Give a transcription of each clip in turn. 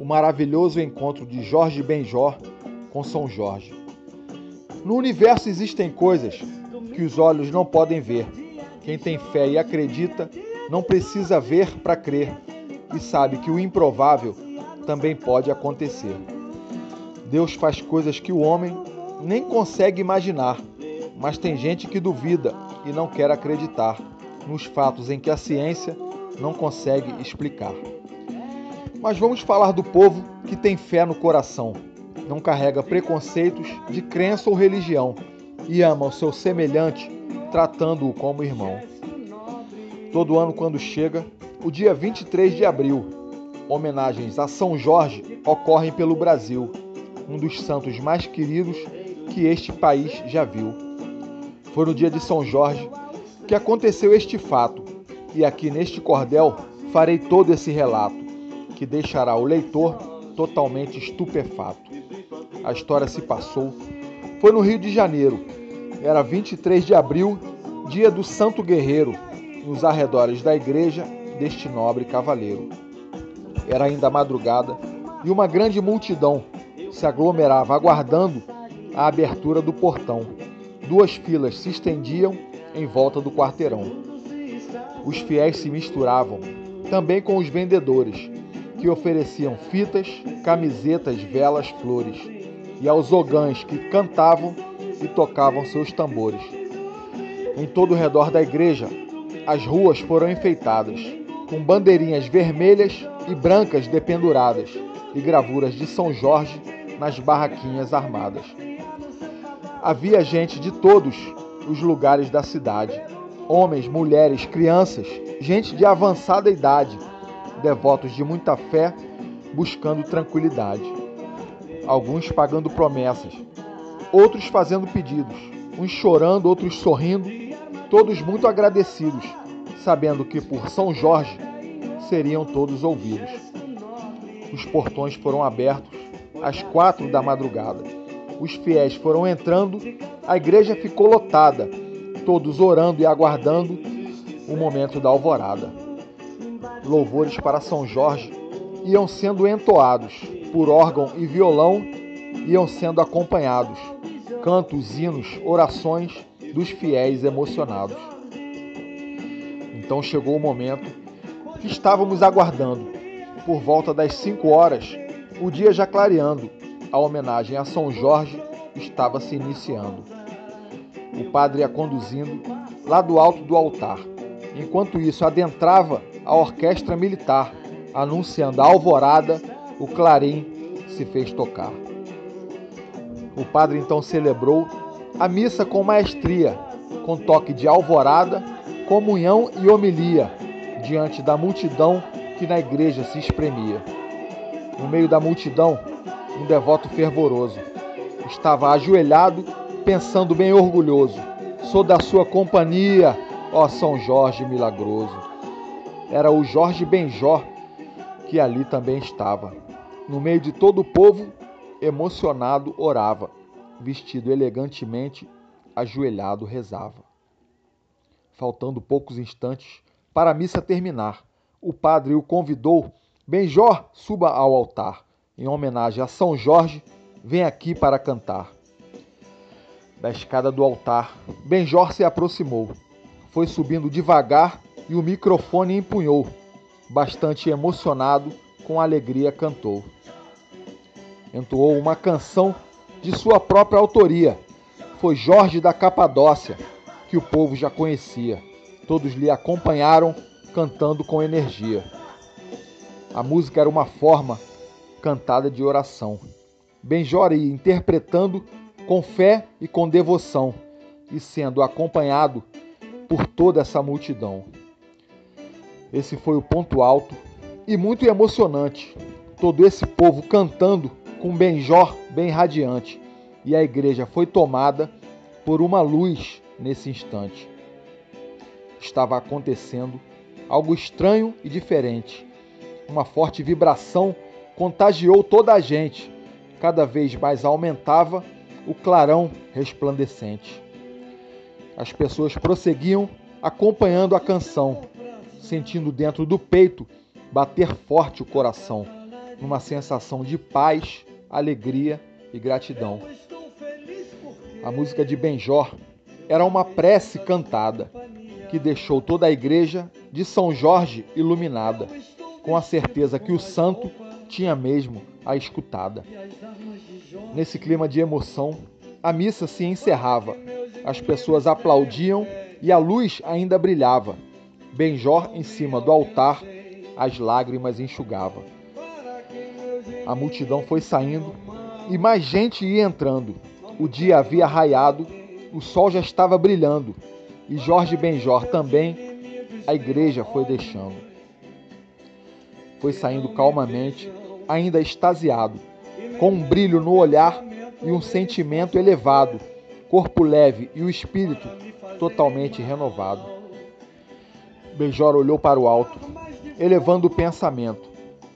o maravilhoso encontro de Jorge Benjor com São Jorge. No universo existem coisas que os olhos não podem ver. Quem tem fé e acredita não precisa ver para crer e sabe que o improvável também pode acontecer. Deus faz coisas que o homem nem consegue imaginar, mas tem gente que duvida e não quer acreditar nos fatos em que a ciência não consegue explicar. Mas vamos falar do povo que tem fé no coração, não carrega preconceitos de crença ou religião e ama o seu semelhante, tratando-o como irmão. Todo ano, quando chega o dia 23 de abril, homenagens a São Jorge ocorrem pelo Brasil, um dos santos mais queridos que este país já viu. Foi no dia de São Jorge que aconteceu este fato, e aqui neste cordel farei todo esse relato, que deixará o leitor totalmente estupefato. A história se passou, foi no Rio de Janeiro, era 23 de abril, dia do Santo Guerreiro, nos arredores da igreja deste nobre cavaleiro. Era ainda madrugada e uma grande multidão se aglomerava aguardando a abertura do portão. Duas filas se estendiam em volta do quarteirão. Os fiéis se misturavam também com os vendedores, que ofereciam fitas, camisetas, velas, flores, e aos ogãs que cantavam e tocavam seus tambores. Em todo o redor da igreja, as ruas foram enfeitadas, com bandeirinhas vermelhas e brancas dependuradas e gravuras de São Jorge nas barraquinhas armadas. Havia gente de todos os lugares da cidade: homens, mulheres, crianças, gente de avançada idade, devotos de muita fé, buscando tranquilidade. Alguns pagando promessas, outros fazendo pedidos, uns chorando, outros sorrindo, todos muito agradecidos, sabendo que por São Jorge seriam todos ouvidos. Os portões foram abertos às quatro da madrugada os fiéis foram entrando, a igreja ficou lotada, todos orando e aguardando o momento da alvorada. Louvores para São Jorge iam sendo entoados por órgão e violão, iam sendo acompanhados, cantos, hinos, orações dos fiéis emocionados. Então chegou o momento que estávamos aguardando. Por volta das cinco horas, o dia já clareando, a homenagem a São Jorge estava se iniciando. O padre ia conduzindo lá do alto do altar. Enquanto isso, adentrava a orquestra militar, anunciando a alvorada, o clarim se fez tocar. O padre então celebrou a missa com maestria, com toque de alvorada, comunhão e homilia, diante da multidão que na igreja se espremia. No meio da multidão, um devoto fervoroso. Estava ajoelhado, pensando bem orgulhoso. Sou da sua companhia, ó São Jorge milagroso. Era o Jorge Benjó que ali também estava. No meio de todo o povo, emocionado, orava. Vestido elegantemente, ajoelhado, rezava. Faltando poucos instantes para a missa terminar, o padre o convidou. Benjó, suba ao altar em homenagem a São Jorge, vem aqui para cantar. Da escada do altar, Benjor se aproximou. Foi subindo devagar e o microfone empunhou. Bastante emocionado, com alegria cantou. Entoou uma canção de sua própria autoria. Foi Jorge da Capadócia, que o povo já conhecia. Todos lhe acompanharam, cantando com energia. A música era uma forma cantada de oração. Benjor ia interpretando com fé e com devoção, e sendo acompanhado por toda essa multidão. Esse foi o ponto alto e muito emocionante. Todo esse povo cantando com Benjor bem radiante, e a igreja foi tomada por uma luz nesse instante. Estava acontecendo algo estranho e diferente. Uma forte vibração contagiou toda a gente. Cada vez mais aumentava o clarão resplandecente. As pessoas prosseguiam acompanhando a canção, sentindo dentro do peito bater forte o coração. numa sensação de paz, alegria e gratidão. A música de Benjor era uma prece cantada que deixou toda a igreja de São Jorge iluminada, com a certeza que o santo tinha mesmo a escutada. Nesse clima de emoção, a missa se encerrava. As pessoas aplaudiam e a luz ainda brilhava. Benjor, em cima do altar, as lágrimas enxugava. A multidão foi saindo e mais gente ia entrando. O dia havia raiado, o sol já estava brilhando e Jorge Benjor também a igreja foi deixando. Foi saindo calmamente, ainda extasiado, com um brilho no olhar e um sentimento elevado, corpo leve e o espírito totalmente renovado. Benjor olhou para o alto, elevando o pensamento.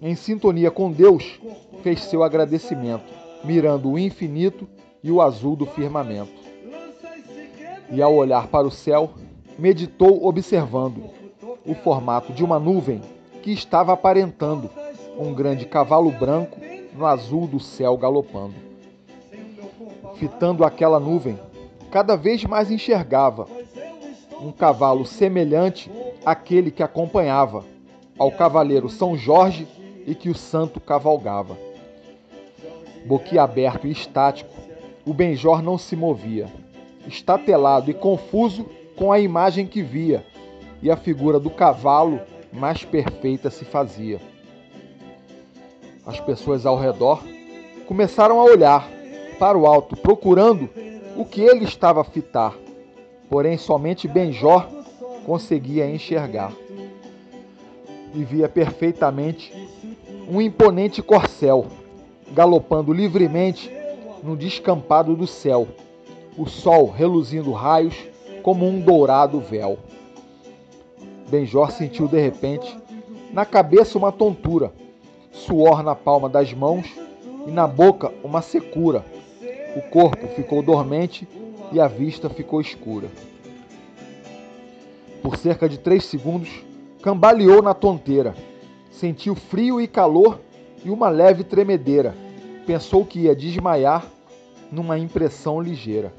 Em sintonia com Deus, fez seu agradecimento, mirando o infinito e o azul do firmamento. E ao olhar para o céu, meditou observando o formato de uma nuvem que estava aparentando um grande cavalo branco no azul do céu galopando. Fitando aquela nuvem, cada vez mais enxergava um cavalo semelhante àquele que acompanhava ao cavaleiro São Jorge e que o santo cavalgava. Boquiaberto e estático, o Benjor não se movia, estatelado e confuso com a imagem que via, e a figura do cavalo mais perfeita se fazia. As pessoas ao redor começaram a olhar para o alto, procurando o que ele estava a fitar, porém somente Benjor conseguia enxergar. E via perfeitamente um imponente corcel galopando livremente no descampado do céu, o sol reluzindo raios como um dourado véu. Benjor sentiu de repente na cabeça uma tontura, suor na palma das mãos e na boca uma secura. O corpo ficou dormente e a vista ficou escura. Por cerca de três segundos, cambaleou na tonteira. Sentiu frio e calor e uma leve tremedeira. Pensou que ia desmaiar numa impressão ligeira.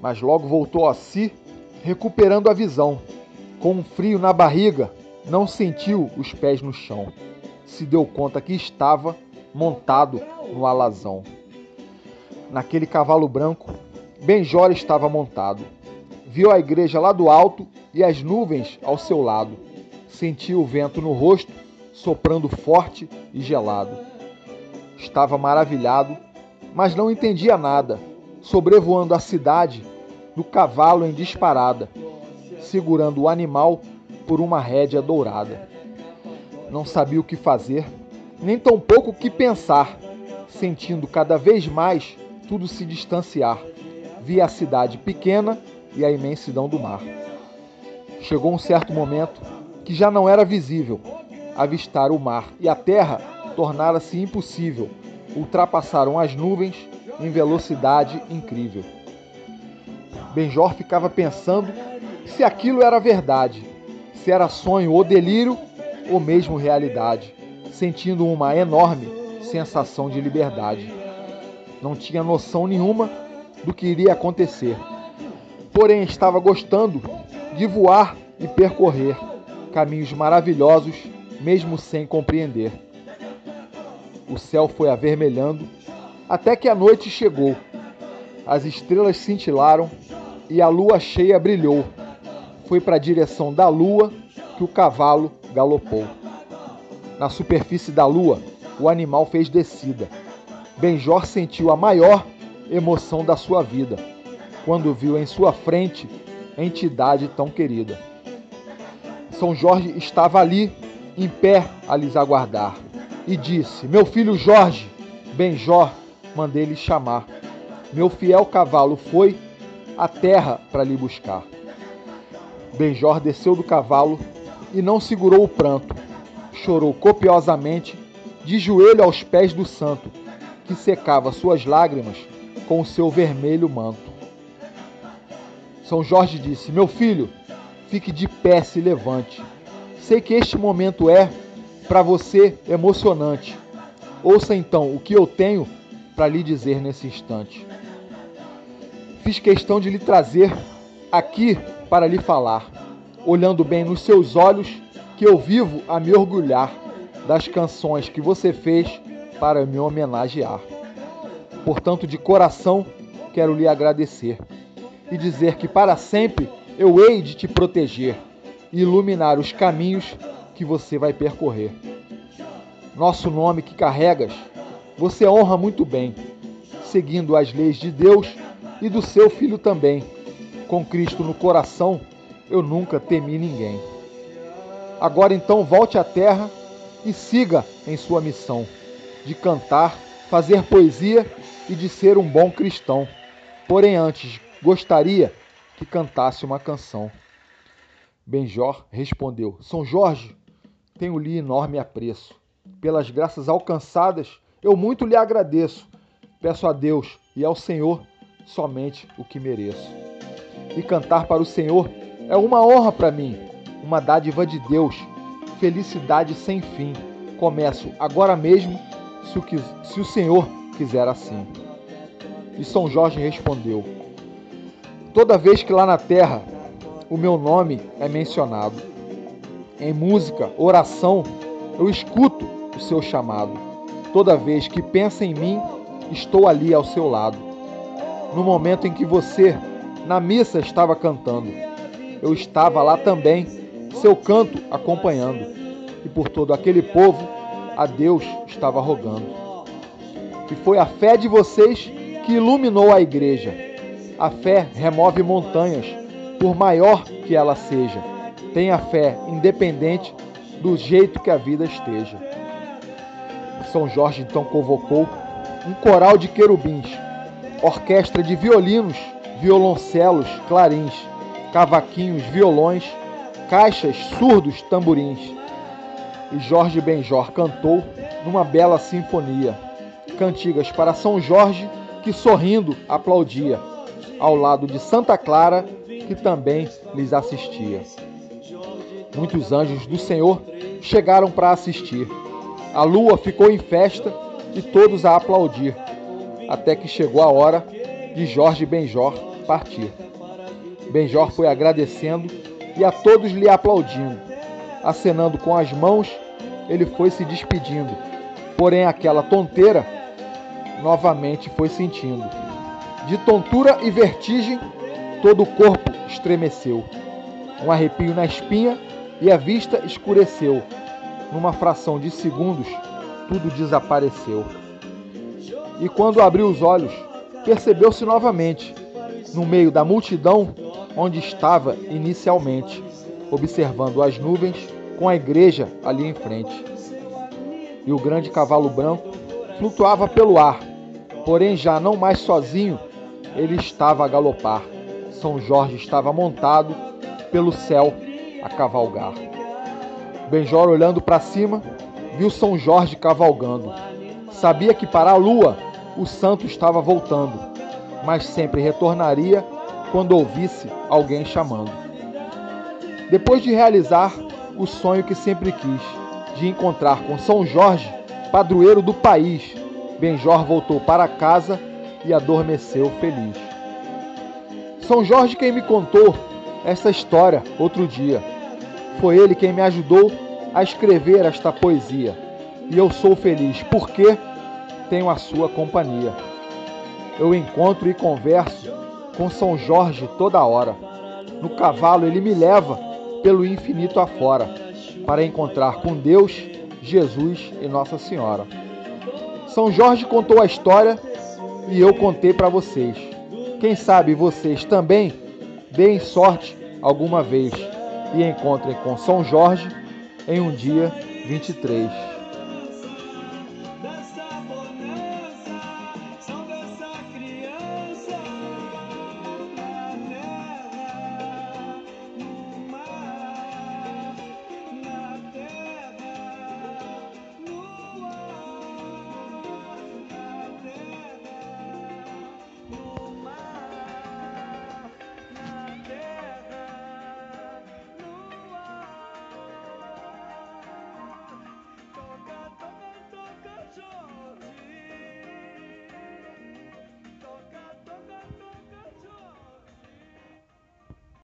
Mas logo voltou a si, recuperando a visão. Com um frio na barriga, não sentiu os pés no chão. Se deu conta que estava montado no alazão. Naquele cavalo branco, Benjor estava montado. Viu a igreja lá do alto e as nuvens ao seu lado. Sentiu o vento no rosto, soprando forte e gelado. Estava maravilhado, mas não entendia nada, sobrevoando a cidade do cavalo em disparada, segurando o animal por uma rédea dourada. Não sabia o que fazer, nem tampouco o que pensar, sentindo cada vez mais tudo se distanciar. Via a cidade pequena e a imensidão do mar. Chegou um certo momento que já não era visível. Avistar o mar e a terra tornara-se impossível. Ultrapassaram as nuvens em velocidade incrível. Benjor ficava pensando se aquilo era verdade, se era sonho ou delírio ou mesmo realidade, sentindo uma enorme sensação de liberdade. Não tinha noção nenhuma do que iria acontecer, porém estava gostando de voar e percorrer caminhos maravilhosos, mesmo sem compreender. O céu foi avermelhando até que a noite chegou. As estrelas cintilaram e a lua cheia brilhou. Foi para a direção da lua que o cavalo galopou. Na superfície da lua, o animal fez descida. Benjor sentiu a maior emoção da sua vida quando viu em sua frente entidade tão querida. São Jorge estava ali, em pé, a lhes aguardar, e disse: Meu filho Jorge, Benjor, mandei lhe chamar. Meu fiel cavalo foi à terra para lhe buscar. Benjor desceu do cavalo e não segurou o pranto. Chorou copiosamente, de joelho aos pés do santo, que secava suas lágrimas com o seu vermelho manto. São Jorge disse: Meu filho, fique de pé, se levante. Sei que este momento é para você emocionante. Ouça então o que eu tenho para lhe dizer nesse instante. Fiz questão de lhe trazer aqui para lhe falar, olhando bem nos seus olhos, que eu vivo a me orgulhar das canções que você fez para me homenagear. Portanto, de coração, quero lhe agradecer e dizer que para sempre eu hei de te proteger e iluminar os caminhos que você vai percorrer. Nosso nome que carregas, você honra muito bem, seguindo as leis de Deus e do seu filho também. Com Cristo no coração, eu nunca temi ninguém. Agora então volte à terra e siga em sua missão de cantar, fazer poesia e de ser um bom cristão. Porém, antes, gostaria que cantasse uma canção. Benjor respondeu: São Jorge, tenho-lhe enorme apreço. Pelas graças alcançadas, eu muito lhe agradeço. Peço a Deus e ao Senhor somente o que mereço. E cantar para o Senhor é uma honra para mim, uma dádiva de Deus, felicidade sem fim. Começo agora mesmo, se o, se o Senhor quiser assim. E São Jorge respondeu: Toda vez que lá na terra o meu nome é mencionado, em música, oração, eu escuto o seu chamado. Toda vez que pensa em mim, estou ali ao seu lado. No momento em que você, na missa, estava cantando, eu estava lá também, seu canto acompanhando, e por todo aquele povo, a Deus estava rogando. E foi a fé de vocês que iluminou a igreja. A fé remove montanhas, por maior que ela seja. Tenha fé, independente do jeito que a vida esteja. São Jorge então convocou um coral de querubins, orquestra de violinos, violoncelos, clarins, cavaquinhos, violões, caixas, surdos, tamborins. E Jorge Benjor cantou numa bela sinfonia cantigas para São Jorge, que sorrindo aplaudia, ao lado de Santa Clara, que também lhes assistia. Muitos anjos do Senhor chegaram para assistir. A lua ficou em festa e todos a aplaudir, até que chegou a hora de Jorge Benjor partir. Benjor foi agradecendo e a todos lhe aplaudindo. Acenando com as mãos, ele foi se despedindo. Porém, aquela tonteira novamente foi sentindo. De tontura e vertigem, todo o corpo estremeceu. Um arrepio na espinha e a vista escureceu. Numa fração de segundos, tudo desapareceu. E quando abriu os olhos, percebeu-se novamente, no meio da multidão onde estava inicialmente, observando as nuvens com a igreja ali em frente. E o grande cavalo branco flutuava pelo ar, porém já não mais sozinho, ele estava a galopar. São Jorge estava montado pelo céu a cavalgar. Benjor, olhando para cima, viu São Jorge cavalgando. Sabia que para a lua o santo estava voltando, mas sempre retornaria quando ouvisse alguém chamando. Depois de realizar o sonho que sempre quis, de encontrar com São Jorge, padroeiro do país, Benjor voltou para casa e adormeceu feliz. São Jorge quem me contou essa história outro dia. Foi ele quem me ajudou a escrever esta poesia. E eu sou feliz porque tenho a sua companhia. Eu encontro e converso com São Jorge toda hora. No cavalo ele me leva pelo infinito afora para encontrar com Deus, Jesus e Nossa Senhora. São Jorge contou a história e eu contei para vocês. Quem sabe vocês também deem sorte alguma vez e encontrem com São Jorge em um dia 23.